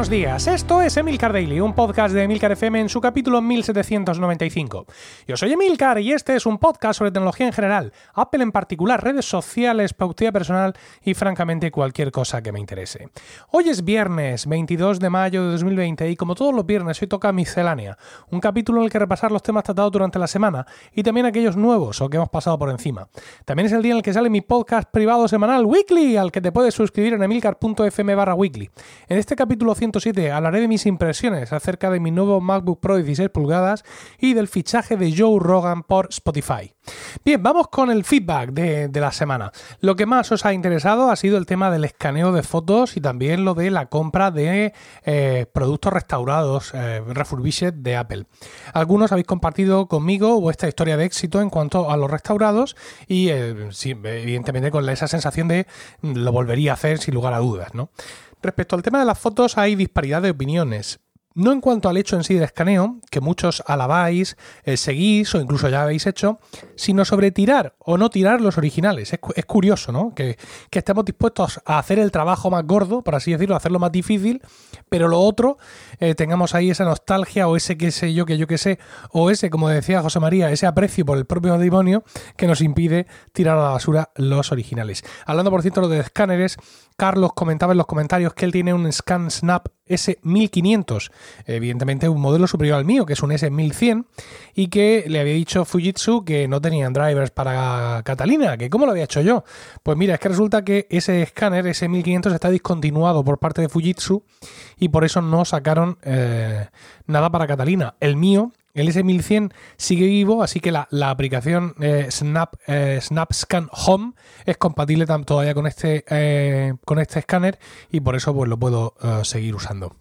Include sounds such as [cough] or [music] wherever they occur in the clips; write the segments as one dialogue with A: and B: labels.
A: buenos días. Esto es Emilcar Daily, un podcast de Emilcar FM en su capítulo 1795. Yo soy Emilcar y este es un podcast sobre tecnología en general, Apple en particular, redes sociales, productividad personal y francamente cualquier cosa que me interese. Hoy es viernes 22 de mayo de 2020 y como todos los viernes hoy toca miscelánea, un capítulo en el que repasar los temas tratados durante la semana y también aquellos nuevos o que hemos pasado por encima. También es el día en el que sale mi podcast privado semanal Weekly, al que te puedes suscribir en emilcar.fm barra weekly. En este capítulo 107 hablaré de mis impresiones acerca de mi nuevo MacBook Pro 16 pulgadas y del fichaje de Joe Rogan por Spotify. Bien, vamos con el feedback de, la semana. Lo que más os ha interesado ha sido el tema del escaneo de fotos y también lo de la compra de eh, productos restaurados, eh, refurbished de Apple. Algunos habéis compartido conmigo vuestra historia de éxito en cuanto a los restaurados y eh, evidentemente con esa sensación de lo volvería a hacer sin lugar a dudas, ¿no? Respecto al tema de las fotos hay disparidad de opiniones. No en cuanto al hecho en sí del escaneo, que muchos alabáis, eh, seguís o incluso ya habéis hecho, sino sobre tirar o no tirar los originales. Es, curioso, ¿no? Que, estemos dispuestos a hacer el trabajo más gordo, por así decirlo, a hacerlo más difícil, pero lo otro, eh, tengamos ahí esa nostalgia o ese qué sé yo, que yo qué sé, o ese, como decía José María, ese aprecio por el propio demonio que nos impide tirar a la basura los originales. Hablando, por cierto, de escáneres, Carlos comentaba en los comentarios que él tiene un Scan Snap S1500, evidentemente un modelo superior al mío, que es un S1100, y que le había dicho Fujitsu que no tenían drivers para Catalina, que cómo lo había hecho yo. Pues mira, es que resulta que ese escáner S1500 está discontinuado por parte de Fujitsu y por eso no sacaron eh, nada para Catalina. El mío el S1100 sigue vivo, así que la, aplicación eh, Snap, eh, SnapScan Home es compatible todavía con este, eh, con este escáner y por eso pues, lo puedo seguir usando.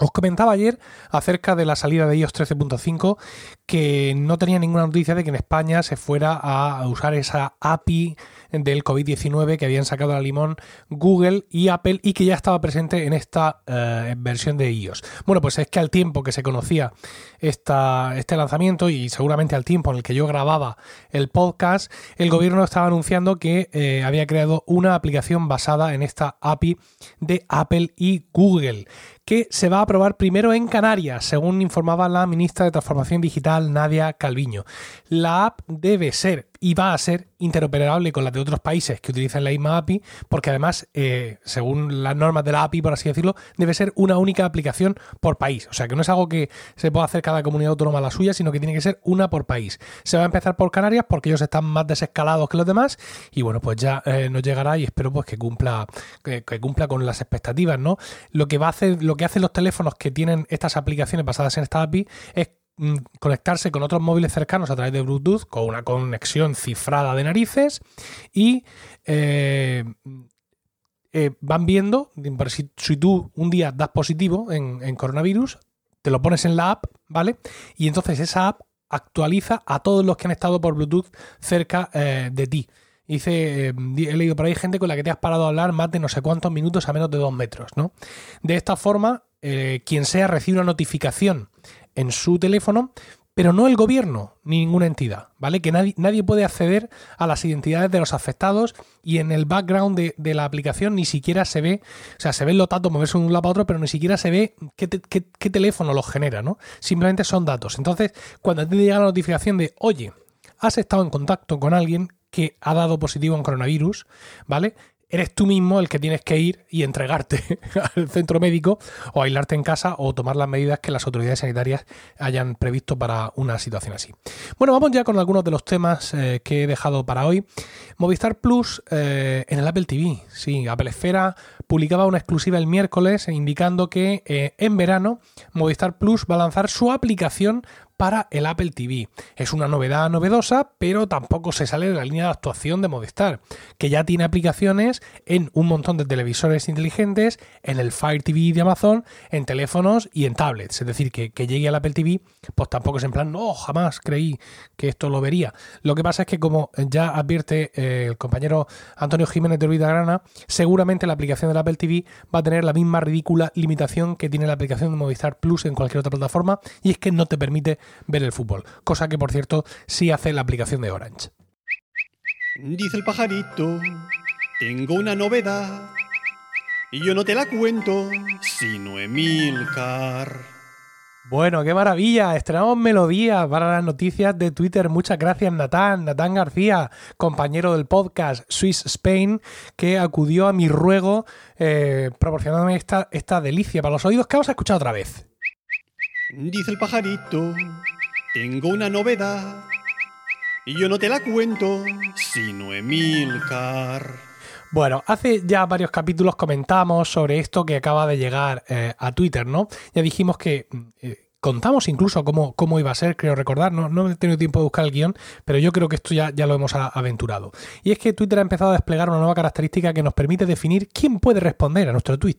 A: Os comentaba ayer acerca de la salida de iOS 13.5 que no tenía ninguna noticia de que en España se fuera a usar esa API del COVID-19 que habían sacado a limón Google y Apple y que ya estaba presente en esta eh, versión de iOS. Bueno, pues es que al tiempo que se conocía esta, este lanzamiento y seguramente al tiempo en el que yo grababa el podcast, el gobierno estaba anunciando que eh, había creado una aplicación basada en esta API de Apple y Google que se va a aprobar primero en Canarias, según informaba la ministra de Transformación Digital Nadia Calviño. La app debe ser y va a ser interoperable con las de otros países que utilizan la misma API, porque además, eh, según las normas de la API, por así decirlo, debe ser una única aplicación por país. O sea, que no es algo que se pueda hacer cada comunidad autónoma la suya, sino que tiene que ser una por país. Se va a empezar por Canarias porque ellos están más desescalados que los demás y bueno, pues ya eh, nos llegará y espero pues que cumpla, que, cumpla con las expectativas, ¿no? Lo que va a hacer, lo que hacen los teléfonos que tienen estas aplicaciones basadas en esta API es conectarse con otros móviles cercanos a través de Bluetooth con una conexión cifrada de narices y eh, eh, van viendo, si, si, tú un día das positivo en, coronavirus, te lo pones en la app, ¿vale? Y entonces esa app actualiza a todos los que han estado por Bluetooth cerca eh, de ti. Dice, he leído por ahí gente con la que te has parado a hablar más de no sé cuántos minutos a menos de dos metros, ¿no? De esta forma, quien sea recibe una notificación en su teléfono, pero no el gobierno ni ninguna entidad, ¿vale? Que nadie, nadie puede acceder a las identidades de los afectados y en el background de, la aplicación ni siquiera se ve, o sea, se ven los datos moverse de un lado para otro, pero ni siquiera se ve qué, qué, teléfono los genera, ¿no? Simplemente son datos. Entonces, cuando te llega la notificación de, oye, has estado en contacto con alguien que ha dado positivo en coronavirus, ¿vale? Eres tú mismo el que tienes que ir y entregarte [laughs] al centro médico o aislarte en casa o tomar las medidas que las autoridades sanitarias hayan previsto para una situación así. Bueno, vamos ya con algunos de los temas eh, que he dejado para hoy. Movistar Plus eh, en el Apple TV. Sí, Apple Esfera publicaba una exclusiva el miércoles indicando que eh, en verano Movistar Plus va a lanzar su aplicación para el Apple TV. Es una novedad novedosa, pero tampoco se sale de la línea de actuación de Movistar, que ya tiene aplicaciones en un montón de televisores inteligentes, en el Fire TV de Amazon, en teléfonos y en tablets. Es decir, que, llegue al Apple TV, pues tampoco es en plan, no, jamás creí que esto lo vería. Lo que pasa es que, como ya advierte eh, el compañero Antonio Jiménez de Grana, seguramente la aplicación del Apple TV va a tener la misma ridícula limitación que tiene la aplicación de Movistar Plus en cualquier otra plataforma, y es que no te permite ver el fútbol, cosa que por cierto sí hace la aplicación de Orange.
B: Dice el pajarito, tengo una novedad. Y yo no te la cuento, sino Emilcar.
A: Bueno, qué maravilla. Estrenamos melodía para las noticias de Twitter. Muchas gracias, Natán. Natán García, compañero del podcast Swiss Spain, que acudió a mi ruego eh, proporcionándome esta, esta delicia para los oídos que vamos a escuchar otra vez.
B: Dice el pajarito, tengo una novedad. Y yo no te la cuento, sino Emilcar.
A: Bueno, hace ya varios capítulos comentamos sobre esto que acaba de llegar eh, a Twitter, ¿no? Ya dijimos que eh, contamos incluso cómo, cómo, iba a ser, creo recordar, no, no, he tenido tiempo de buscar el guion, pero yo creo que esto ya, ya lo hemos aventurado. Y es que Twitter ha empezado a desplegar una nueva característica que nos permite definir quién puede responder a nuestro tweet.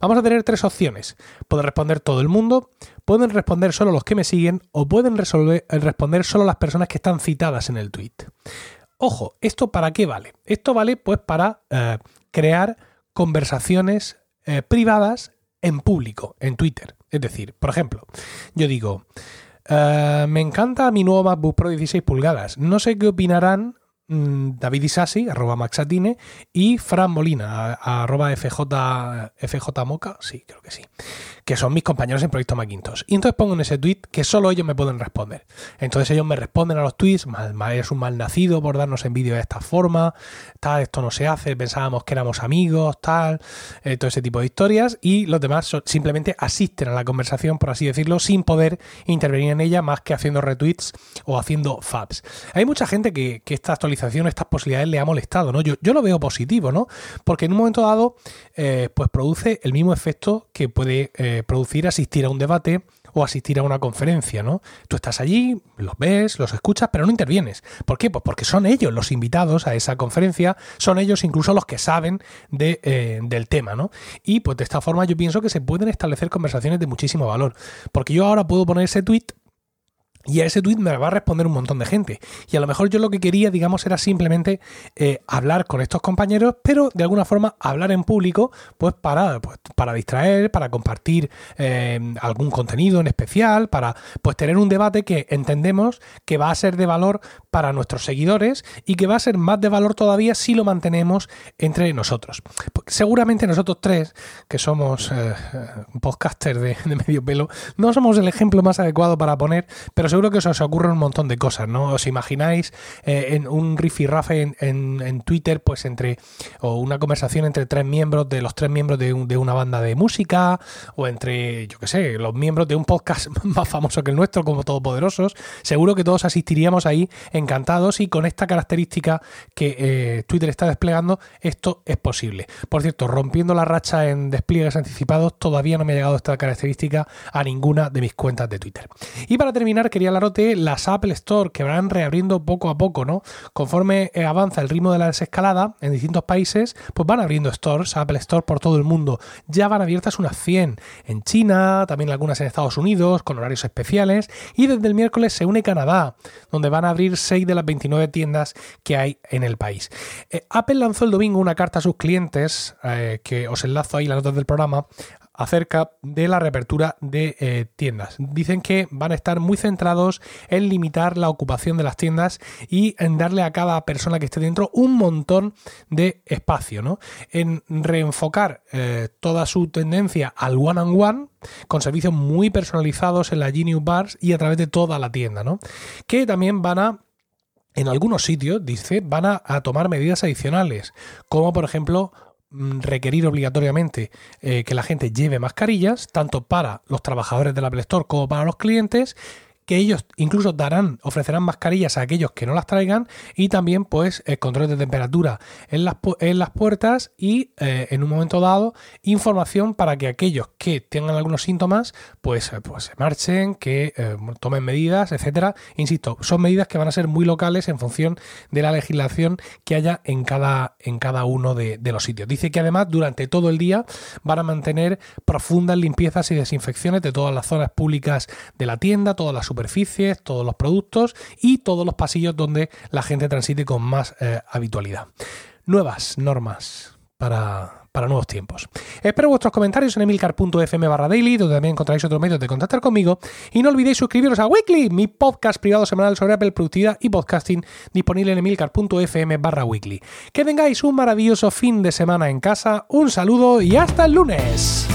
A: Vamos a tener tres opciones. Puede responder todo el mundo, pueden responder solo los que me siguen o pueden resolver, responder solo las personas que están citadas en el tweet. Ojo, ¿esto para qué vale? Esto vale pues para eh, crear conversaciones eh, privadas en público, en Twitter. Es decir, por ejemplo, yo digo, eh, me encanta mi nuevo MacBook Pro 16 pulgadas. No sé qué opinarán David Isasi, arroba Maxatine, y Fran Molina, arroba FJ, FJ Moca, sí, creo que sí, que son mis compañeros en Proyecto Macintosh. Y entonces pongo en ese tweet que solo ellos me pueden responder. Entonces ellos me responden a los tweets, mal, mal, eres un mal nacido por darnos en vídeo de esta forma, tal, esto no se hace, pensábamos que éramos amigos, tal, eh, todo ese tipo de historias, y los demás simplemente asisten a la conversación, por así decirlo, sin poder intervenir en ella más que haciendo retweets o haciendo fabs. Hay mucha gente que, que esta estas posibilidades le ha molestado, ¿no? Yo, yo lo veo positivo, ¿no? Porque en un momento dado, eh, pues produce el mismo efecto que puede eh, producir asistir a un debate o asistir a una conferencia, ¿no? Tú estás allí, los ves, los escuchas, pero no intervienes. ¿Por qué? Pues porque son ellos los invitados a esa conferencia, son ellos incluso los que saben de, eh, del tema, ¿no? Y pues de esta forma yo pienso que se pueden establecer conversaciones de muchísimo valor. Porque yo ahora puedo poner ese tweet y a ese tweet me va a responder un montón de gente. Y a lo mejor yo lo que quería, digamos, era simplemente eh, hablar con estos compañeros, pero de alguna forma hablar en público, pues para, pues, para distraer, para compartir eh, algún contenido en especial, para pues tener un debate que entendemos que va a ser de valor para nuestros seguidores y que va a ser más de valor todavía si lo mantenemos entre nosotros. Pues seguramente nosotros tres, que somos eh, podcasters de, de medio pelo, no somos el ejemplo más adecuado para poner, pero seguro que os, ocurren un montón de cosas, ¿no? ¿Os imagináis eh, en un rifirrafe en, en, en, Twitter, pues entre, o una conversación entre tres miembros, de los tres miembros de, una banda de música, o entre, yo qué sé, los miembros de un podcast [laughs] más famoso que el nuestro, como Todopoderosos? Seguro que todos asistiríamos ahí encantados y con esta característica que eh, Twitter está desplegando, esto es posible. Por cierto, rompiendo la racha en despliegues anticipados, todavía no me ha llegado esta característica a ninguna de mis cuentas de Twitter. Y para terminar, quería las Apple Store que van reabriendo poco a poco, ¿no? Conforme eh, avanza el ritmo de la desescalada en distintos países, pues van abriendo stores, Apple Store por todo el mundo. Ya van abiertas unas 100 en China, también algunas en Estados Unidos, con horarios especiales. Y desde el miércoles se une Canadá, donde van a abrir 6 de las 29 tiendas que hay en el país. Eh, Apple lanzó el domingo una carta a sus clientes, eh, que os enlazo ahí las notas del programa, acerca de la reapertura de eh, tiendas. Dicen que van a estar muy centrados en limitar la ocupación de las tiendas y en darle a cada persona que esté dentro un montón de espacio, ¿no? En reenfocar eh, toda su tendencia al one on one con servicios muy personalizados en la Genius Bars y a través de toda la tienda, ¿no? Que también van a en algunos sitios, dice, van a, tomar medidas adicionales, como por ejemplo requerir obligatoriamente eh, que la gente lleve mascarillas, tanto para los trabajadores del Apple Store como para los clientes, que ellos incluso darán, ofrecerán mascarillas a aquellos que no las traigan y también pues el control de temperatura en las, en las puertas y eh, en un momento dado información para que aquellos que tengan algunos síntomas pues, eh, pues se marchen, que eh, tomen medidas, etcétera. Insisto, son medidas que van a ser muy locales en función de la legislación que haya en cada, en cada uno de, de los sitios. Dice que además durante todo el día van a mantener profundas limpiezas y desinfecciones de todas las zonas públicas de la tienda, todas las superficies superficies, todos los productos y todos los pasillos donde la gente transite con más eh, habitualidad. Nuevas normas para, para nuevos tiempos. Espero vuestros comentarios en emilcar.fm barra daily, donde también encontraréis otros medios de contactar conmigo. Y no olvidéis suscribiros a Weekly, mi podcast privado semanal sobre Apple Productividad y Podcasting, disponible en emilcar.fm barra weekly. Que tengáis un maravilloso fin de semana en casa, un saludo y hasta el lunes.